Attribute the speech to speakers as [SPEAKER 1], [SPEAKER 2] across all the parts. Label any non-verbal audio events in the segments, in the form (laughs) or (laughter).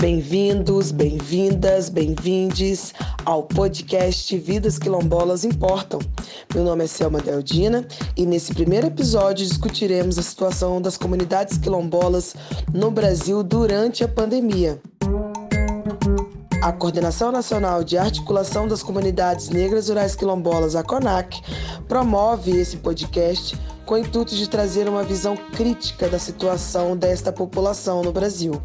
[SPEAKER 1] Bem-vindos, bem-vindas, bem-vindes ao podcast Vidas Quilombolas Importam. Meu nome é Selma Deldina e nesse primeiro episódio discutiremos a situação das comunidades quilombolas no Brasil durante a pandemia. A Coordenação Nacional de Articulação das Comunidades Negras Rurais Quilombolas, a CONAC, promove esse podcast com o intuito de trazer uma visão crítica da situação desta população no Brasil.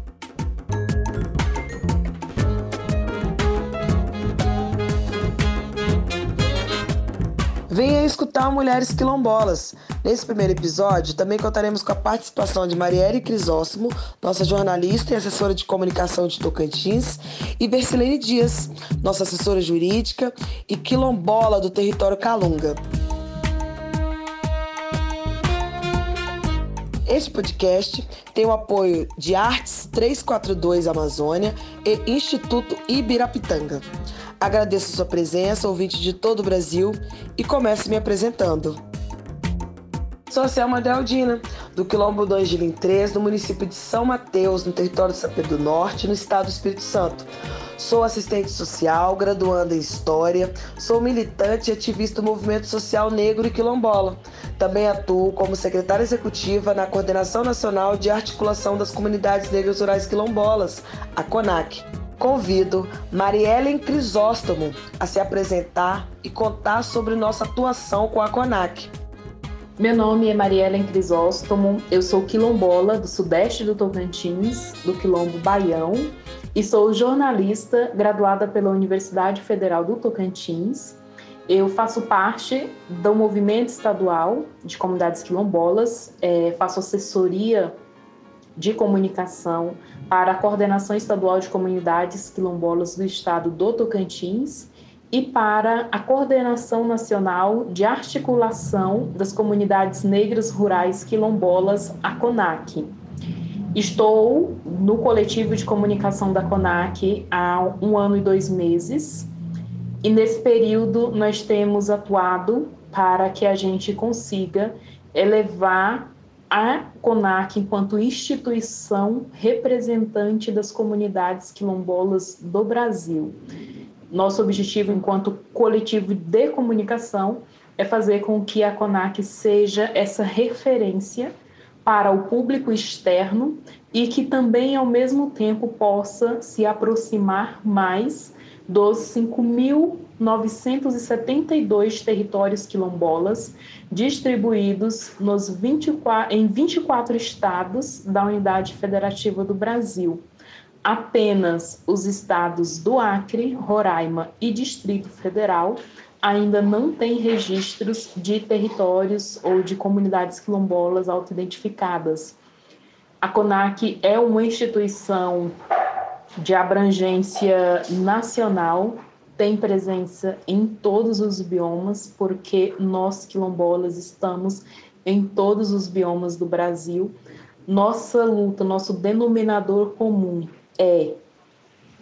[SPEAKER 1] Venha escutar Mulheres Quilombolas. Nesse primeiro episódio, também contaremos com a participação de Marielle Crisóstomo, nossa jornalista e assessora de comunicação de Tocantins, e Bercilene Dias, nossa assessora jurídica e quilombola do território Calunga. Este podcast tem o apoio de Artes 342 Amazônia e Instituto Ibirapitanga. Agradeço sua presença, ouvinte de todo o Brasil, e começo me apresentando. Sou a Selma Dealdina, do Quilombo do Angelim 3, no município de São Mateus, no território de São Pedro do Norte, no estado do Espírito Santo. Sou assistente social, graduanda em História, sou militante e ativista do movimento social negro e quilombola. Também atuo como secretária executiva na Coordenação Nacional de Articulação das Comunidades Negras Rurais Quilombolas, a CONAC. Convido Mariellen Crisóstomo a se apresentar e contar sobre nossa atuação com a CONAC.
[SPEAKER 2] Meu nome é Mariellen Crisóstomo, eu sou quilombola do sudeste do Tocantins, do quilombo Baião, e sou jornalista graduada pela Universidade Federal do Tocantins. Eu faço parte do movimento estadual de comunidades quilombolas, é, faço assessoria de comunicação para a Coordenação Estadual de Comunidades Quilombolas do Estado do Tocantins e para a Coordenação Nacional de Articulação das Comunidades Negras Rurais Quilombolas, a CONAC. Estou no coletivo de comunicação da CONAC há um ano e dois meses, e nesse período nós temos atuado para que a gente consiga elevar a CONAC, enquanto instituição representante das comunidades quilombolas do Brasil. Nosso objetivo, enquanto coletivo de comunicação, é fazer com que a CONAC seja essa referência para o público externo e que também, ao mesmo tempo, possa se aproximar mais dos 5.972 territórios quilombolas distribuídos nos 24, em 24 estados da Unidade Federativa do Brasil. Apenas os estados do Acre, Roraima e Distrito Federal ainda não têm registros de territórios ou de comunidades quilombolas autoidentificadas. A CONAC é uma instituição de abrangência nacional, tem presença em todos os biomas, porque nós quilombolas estamos em todos os biomas do Brasil. Nossa luta, nosso denominador comum é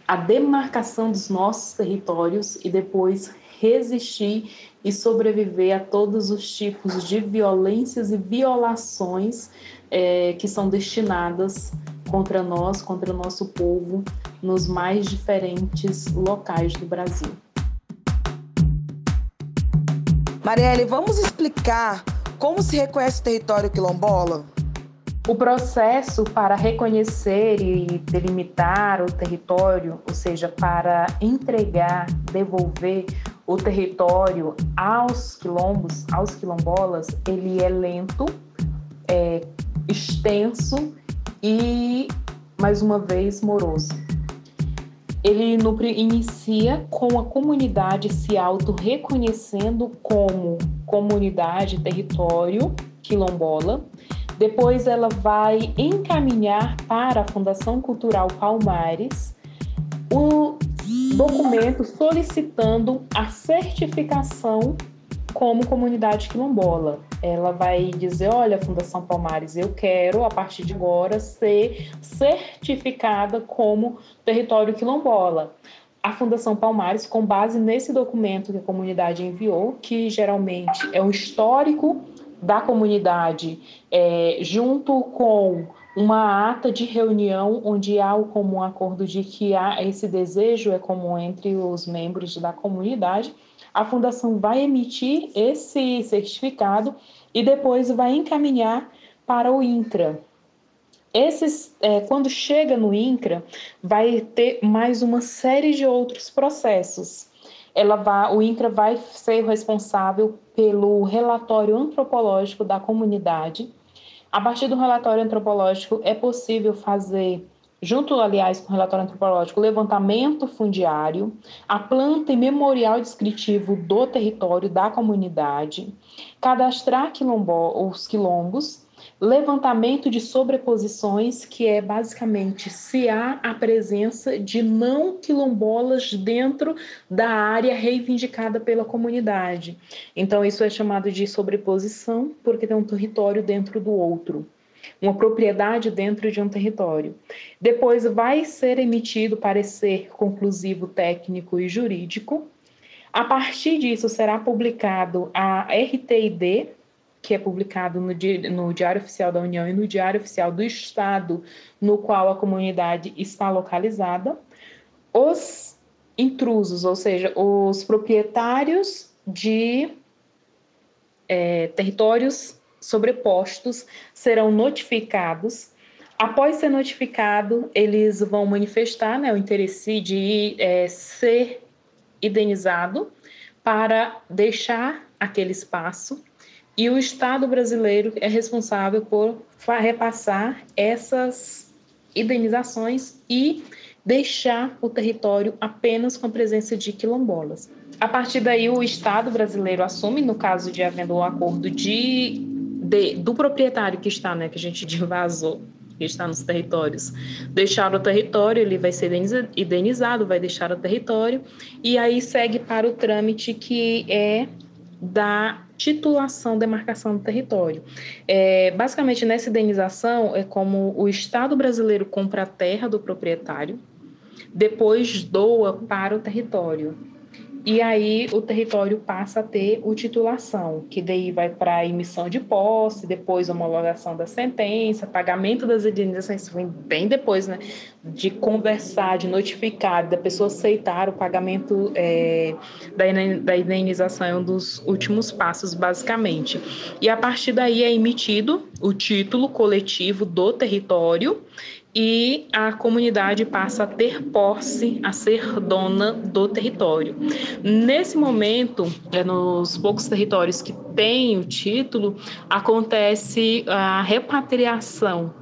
[SPEAKER 2] a demarcação dos nossos territórios e depois resistir e sobreviver a todos os tipos de violências e violações é, que são destinadas contra nós, contra o nosso povo, nos mais diferentes locais do Brasil.
[SPEAKER 1] Marielle, vamos explicar como se reconhece o território quilombola?
[SPEAKER 2] O processo para reconhecer e delimitar o território, ou seja, para entregar, devolver o território aos quilombos, aos quilombolas, ele é lento, é extenso e, mais uma vez, moroso. Ele no, inicia com a comunidade se auto-reconhecendo como comunidade, território quilombola. Depois ela vai encaminhar para a Fundação Cultural Palmares o documento solicitando a certificação como comunidade quilombola. Ela vai dizer: olha, Fundação Palmares, eu quero, a partir de agora, ser certificada como território quilombola. A Fundação Palmares, com base nesse documento que a comunidade enviou, que geralmente é um histórico da comunidade, é, junto com uma ata de reunião onde há o comum acordo de que há esse desejo é comum entre os membros da comunidade, a fundação vai emitir esse certificado e depois vai encaminhar para o INCRA. Esses, é, quando chega no INCRA, vai ter mais uma série de outros processos. Ela vai, o INCRA vai ser responsável pelo relatório antropológico da comunidade, a partir do relatório antropológico, é possível fazer, junto, aliás, com o relatório antropológico, levantamento fundiário, a planta e memorial descritivo do território da comunidade, cadastrar quilombo, os quilombos levantamento de sobreposições, que é basicamente se há a presença de não quilombolas dentro da área reivindicada pela comunidade. Então, isso é chamado de sobreposição, porque tem um território dentro do outro. Uma propriedade dentro de um território. Depois vai ser emitido parecer conclusivo técnico e jurídico. A partir disso, será publicado a RTID, que é publicado no, no, Diário Oficial da União e no Diário Oficial do Estado, no qual a comunidade está localizada. Os intrusos, ou seja, os proprietários de é, territórios sobrepostos, serão notificados. Após ser notificado, eles vão manifestar né, o interesse de é, ser indenizado para deixar aquele espaço e o Estado brasileiro é responsável por repassar essas indenizações e deixar o território apenas com a presença de quilombolas. A partir daí, o Estado brasileiro assume, no caso de havendo um acordo de, de do proprietário que está, né, que a gente (laughs) divasou, que está nos territórios, deixar o território, ele vai ser indenizado, vai deixar o território, e aí segue para o trâmite que é da titulação, demarcação do território. É, basicamente, nessa indenização, é como o Estado brasileiro compra a terra do proprietário, depois doa para o território. E aí o território passa a ter o titulação, que daí vai para a emissão de posse, depois homologação da sentença, pagamento das indenizações, vem bem depois, né? De conversar, de notificar, da pessoa aceitar o pagamento é, da indenização é um dos últimos passos, basicamente. E a partir daí é emitido o título coletivo do território e a comunidade passa a ter posse, a ser dona do território. Nesse momento, é nos poucos territórios que têm o título, acontece a repatriação.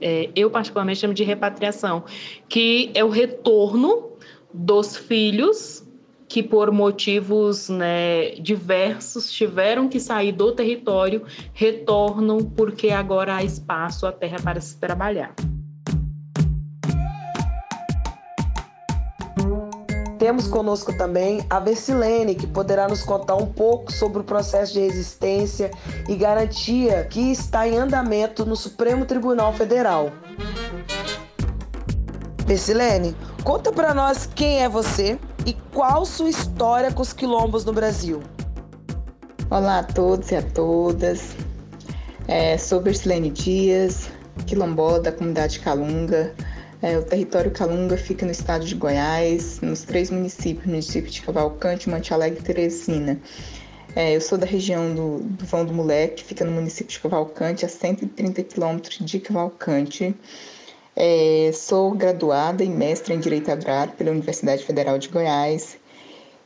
[SPEAKER 2] É, eu, particularmente, chamo de repatriação, que é o retorno dos filhos que, por motivos né, diversos, tiveram que sair do território, retornam porque agora há espaço, a terra para se trabalhar.
[SPEAKER 1] Temos conosco também a Versilene, que poderá nos contar um pouco sobre o processo de resistência e garantia que está em andamento no Supremo Tribunal Federal. Versilene, conta para nós quem é você e qual sua história com os quilombos no Brasil.
[SPEAKER 3] Olá a todos e a todas. É, sou Versilene Dias, quilombola da comunidade Calunga, é, o território Calunga fica no estado de Goiás, nos três municípios, município de Cavalcante, Monte Alegre e Teresina. É, eu sou da região do, do Vão do Moleque, que fica no município de Cavalcante, a 130 quilômetros de Cavalcante. É, sou graduada e mestre em Direito Agrário pela Universidade Federal de Goiás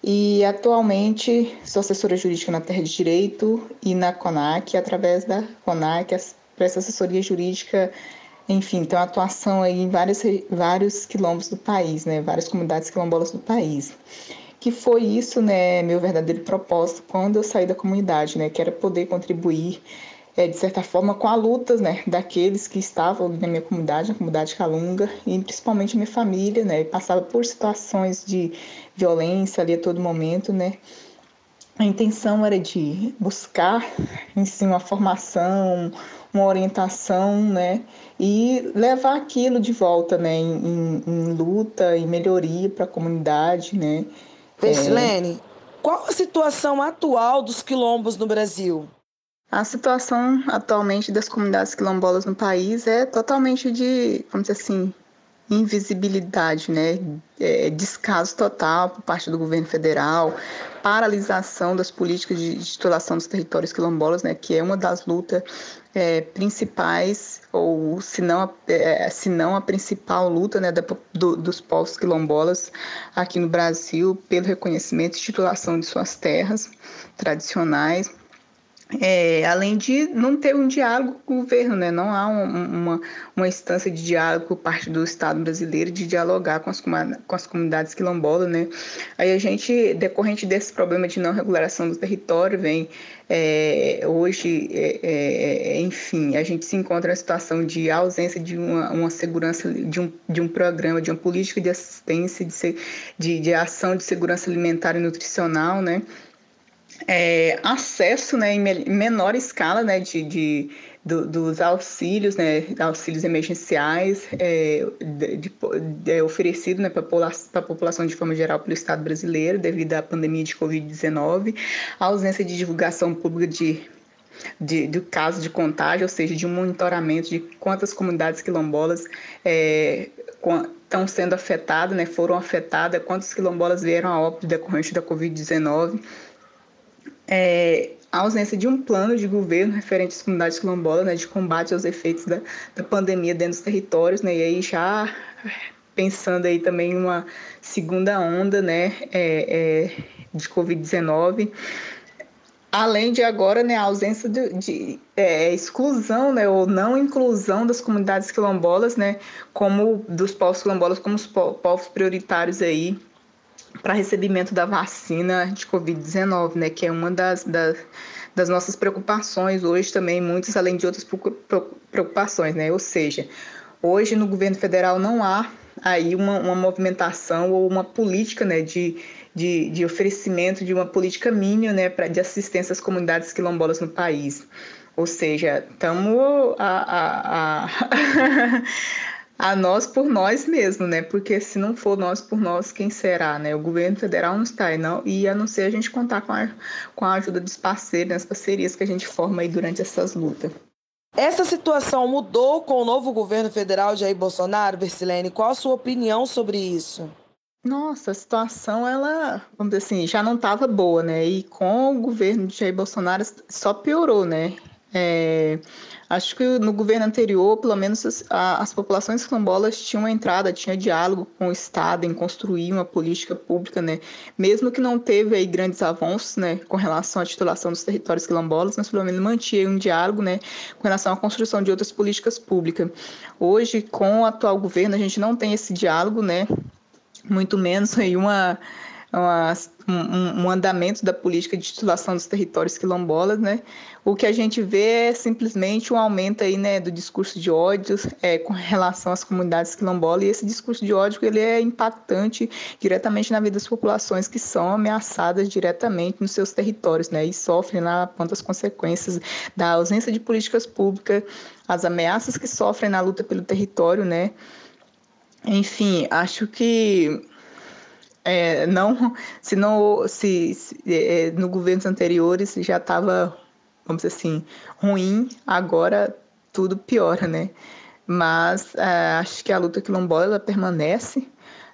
[SPEAKER 3] e atualmente sou assessora jurídica na Terra de Direito e na CONAC, através da CONAC, presto assessoria jurídica enfim, uma atuação aí em vários, vários quilombos do país, né? Várias comunidades quilombolas do país. Que foi isso, né? Meu verdadeiro propósito quando eu saí da comunidade, né? Que era poder contribuir, é, de certa forma, com a luta, né? Daqueles que estavam na minha comunidade, na comunidade Calunga, e principalmente minha família, né? Passava por situações de violência ali a todo momento, né? A intenção era de buscar em si uma formação, uma orientação, né? E levar aquilo de volta, né? Em, em, em luta e melhoria para a comunidade, né?
[SPEAKER 1] Persilene, é... qual a situação atual dos quilombos no Brasil?
[SPEAKER 3] A situação atualmente das comunidades quilombolas no país é totalmente de, vamos dizer assim, invisibilidade, né? É, descaso total por parte do governo federal, paralisação das políticas de titulação dos territórios quilombolas, né? Que é uma das lutas é, principais, ou se não, é, se não a principal luta né, da, do, dos povos quilombolas aqui no Brasil pelo reconhecimento e titulação de suas terras tradicionais é, além de não ter um diálogo com o governo, né? não há um, uma, uma instância de diálogo por parte do Estado brasileiro de dialogar com as, com as comunidades quilombolas. Né? Aí a gente, decorrente desse problema de não regulação do território, vem é, hoje, é, é, enfim, a gente se encontra na situação de ausência de uma, uma segurança, de um, de um programa, de uma política de assistência, de, de, de ação de segurança alimentar e nutricional, né? É, acesso né, em menor escala né, de, de do, dos auxílios, né, auxílios emergenciais é, de, de, de, oferecido né, para a população de forma geral pelo Estado brasileiro devido à pandemia de Covid-19, a ausência de divulgação pública de, de, do caso de contágio, ou seja, de um monitoramento de quantas comunidades quilombolas é, estão sendo afetadas, né, foram afetadas, quantos quilombolas vieram a óbito decorrente da Covid-19 é, a ausência de um plano de governo referente às comunidades quilombolas, né, de combate aos efeitos da, da pandemia dentro dos territórios, né, e aí já pensando aí também em uma segunda onda, né, é, é, de Covid-19, além de agora, né, a ausência de, de é, exclusão, né, ou não inclusão das comunidades quilombolas, né, como dos povos quilombolas como os povos prioritários aí para recebimento da vacina de Covid-19, né, que é uma das, das, das, nossas preocupações hoje também, muitas além de outras preocupações, né, ou seja, hoje no governo federal não há aí uma, uma movimentação ou uma política, né, de, de, de oferecimento de uma política mínima, né, pra, de assistência às comunidades quilombolas no país. Ou seja, estamos a, a, a (laughs) a nós por nós mesmo, né? Porque se não for nós por nós, quem será, né? O governo federal não está aí, não. E a não ser a gente contar com a, com a ajuda dos parceiros, das parcerias que a gente forma aí durante essas lutas.
[SPEAKER 1] Essa situação mudou com o novo governo federal de Jair Bolsonaro, Bersilene? Qual a sua opinião sobre isso?
[SPEAKER 3] Nossa, a situação, ela, vamos dizer assim, já não estava boa, né? E com o governo de Jair Bolsonaro só piorou, né? É, Acho que no governo anterior, pelo menos as, as populações quilombolas tinham entrada, tinha diálogo com o Estado em construir uma política pública, né? Mesmo que não teve aí grandes avanços, né, com relação à titulação dos territórios quilombolas, mas pelo menos mantinha um diálogo, né, com relação à construção de outras políticas públicas. Hoje, com o atual governo, a gente não tem esse diálogo, né? Muito menos aí uma uma, um, um, andamento da política de titulação dos territórios quilombolas, né? O que a gente vê é simplesmente um aumento aí, né, do discurso de ódio é, com relação às comunidades quilombolas e esse discurso de ódio ele é impactante diretamente na vida das populações que são ameaçadas diretamente nos seus territórios, né? E sofrem lá quantas consequências da ausência de políticas públicas, as ameaças que sofrem na luta pelo território, né? Enfim, acho que é, não, se, não, se, se é, no governos anteriores já estava, vamos dizer assim, ruim, agora tudo piora, né? Mas é, acho que a luta quilombola permanece.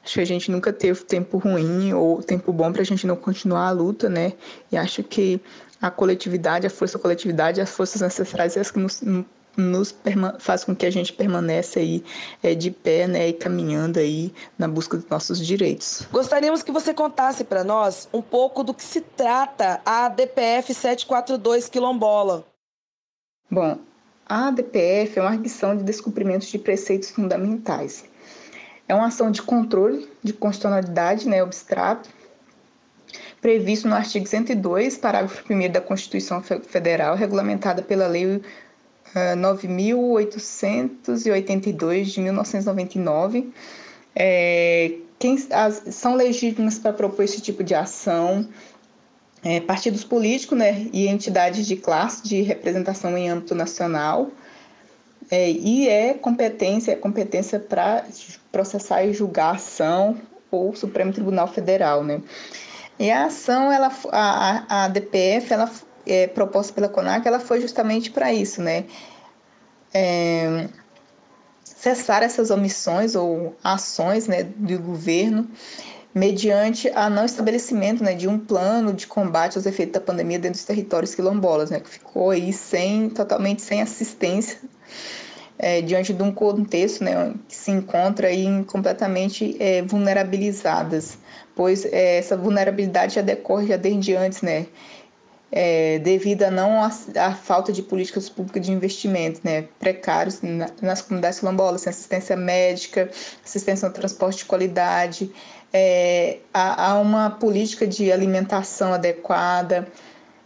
[SPEAKER 3] Acho que a gente nunca teve tempo ruim ou tempo bom para a gente não continuar a luta, né? E acho que a coletividade, a força coletividade, as forças ancestrais, as que nos, nos faz com que a gente permaneça aí é, de pé, né, e caminhando aí na busca dos nossos direitos.
[SPEAKER 1] Gostaríamos que você contasse para nós um pouco do que se trata a DPF 742 Quilombola.
[SPEAKER 3] Bom, a DPF é uma arguição de descumprimento de preceitos fundamentais. É uma ação de controle de constitucionalidade, né, abstrato, previsto no artigo 102, parágrafo 1 da Constituição Federal, regulamentada pela Lei 9.882 de 1999. É, quem, as, são legítimas para propor esse tipo de ação é, partidos políticos né, e entidades de classe de representação em âmbito nacional. É, e é competência, é competência para processar e julgar a ação ou Supremo Tribunal Federal, né? E a ação, ela, a, a DPF, ela é, proposta pela CONAC, ela foi justamente para isso, né? É, cessar essas omissões ou ações né, do governo mediante a não estabelecimento né, de um plano de combate aos efeitos da pandemia dentro dos territórios quilombolas, né, que ficou aí sem, totalmente sem assistência é, diante de um contexto né, que se encontra aí completamente é, vulnerabilizadas, pois é, essa vulnerabilidade já decorre já desde antes, né, é, devido a não a, a, falta de políticas públicas de investimento, né, precários na, nas comunidades quilombolas, assistência médica, assistência no transporte de qualidade, é, há, uma política de alimentação adequada.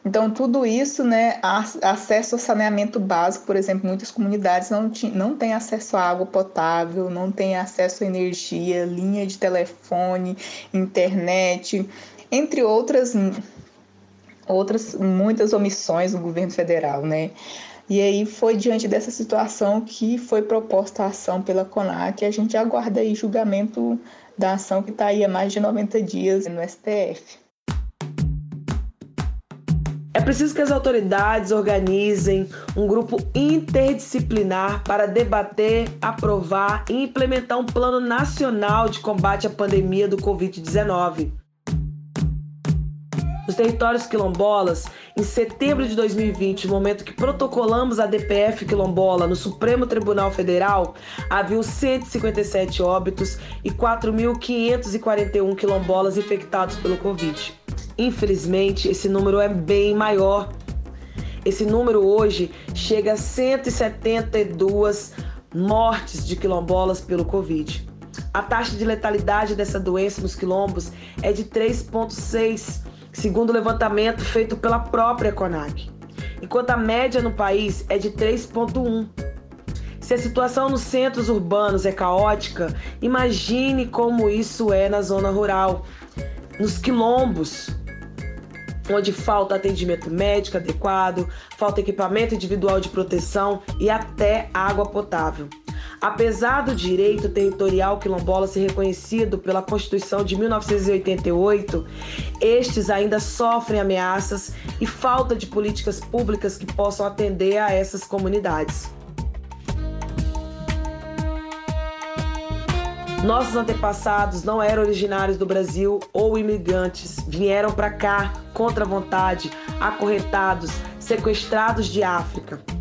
[SPEAKER 3] Então, tudo isso, né, acesso ao saneamento básico, por exemplo, muitas comunidades não, não têm acesso à água potável, não têm acesso à energia, linha de telefone, internet, entre outras, outras muitas omissões do governo federal, né? E aí foi diante dessa situação que foi proposta a ação pela CONAC, a gente aguarda aí julgamento da ação que está aí há mais de 90 dias no STF.
[SPEAKER 1] É preciso que as autoridades organizem um grupo interdisciplinar para debater, aprovar e implementar um plano nacional de combate à pandemia do Covid-19. Nos territórios quilombolas, em setembro de 2020, no momento que protocolamos a DPF quilombola no Supremo Tribunal Federal, haviam 157 óbitos e 4.541 quilombolas infectados pelo Covid. Infelizmente, esse número é bem maior. Esse número hoje chega a 172 mortes de quilombolas pelo Covid. A taxa de letalidade dessa doença nos quilombos é de 3,6 segundo o levantamento feito pela própria CONAC, enquanto a média no país é de 3,1. Se a situação nos centros urbanos é caótica, imagine como isso é na zona rural, nos quilombos, onde falta atendimento médico adequado, falta equipamento individual de proteção e até água potável. Apesar do direito territorial quilombola ser reconhecido pela Constituição de 1988, estes ainda sofrem ameaças e falta de políticas públicas que possam atender a essas comunidades. Nossos antepassados não eram originários do Brasil ou imigrantes, vieram para cá contra a vontade, acorrentados, sequestrados de África.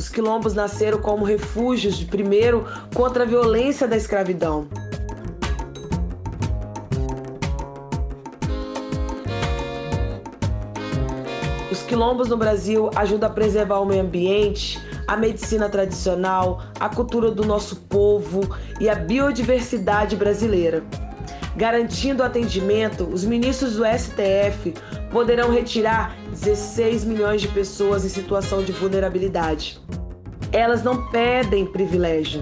[SPEAKER 1] Os quilombos nasceram como refúgios de primeiro contra a violência da escravidão. Os quilombos no Brasil ajudam a preservar o meio ambiente, a medicina tradicional, a cultura do nosso povo e a biodiversidade brasileira. Garantindo o atendimento, os ministros do STF poderão retirar 16 milhões de pessoas em situação de vulnerabilidade. Elas não pedem privilégio,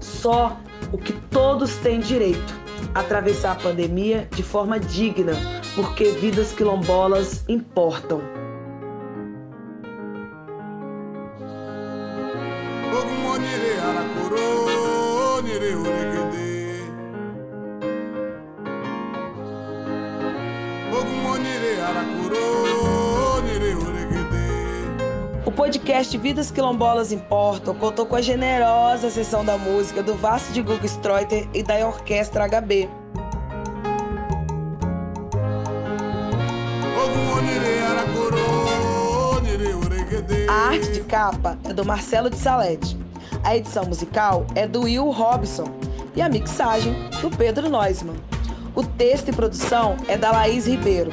[SPEAKER 1] só o que todos têm direito: atravessar a pandemia de forma digna, porque vidas quilombolas importam. O podcast Vidas Quilombolas Importam contou com a generosa sessão da música do Vasco de Google Streuter e da Orquestra HB. A arte de capa é do Marcelo de Salete. A edição musical é do Will Robson e a mixagem do Pedro Neusman. O texto e produção é da Laís Ribeiro.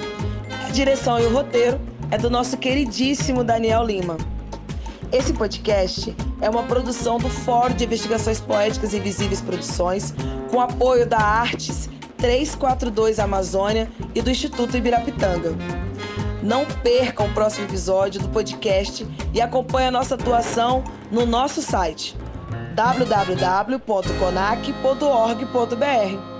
[SPEAKER 1] A direção e o roteiro é do nosso queridíssimo Daniel Lima. Esse podcast é uma produção do Fórum de Investigações Poéticas e Visíveis Produções, com apoio da Artes 342 Amazônia e do Instituto Ibirapitanga. Não percam o próximo episódio do podcast e acompanhe a nossa atuação no nosso site www.conac.org.br.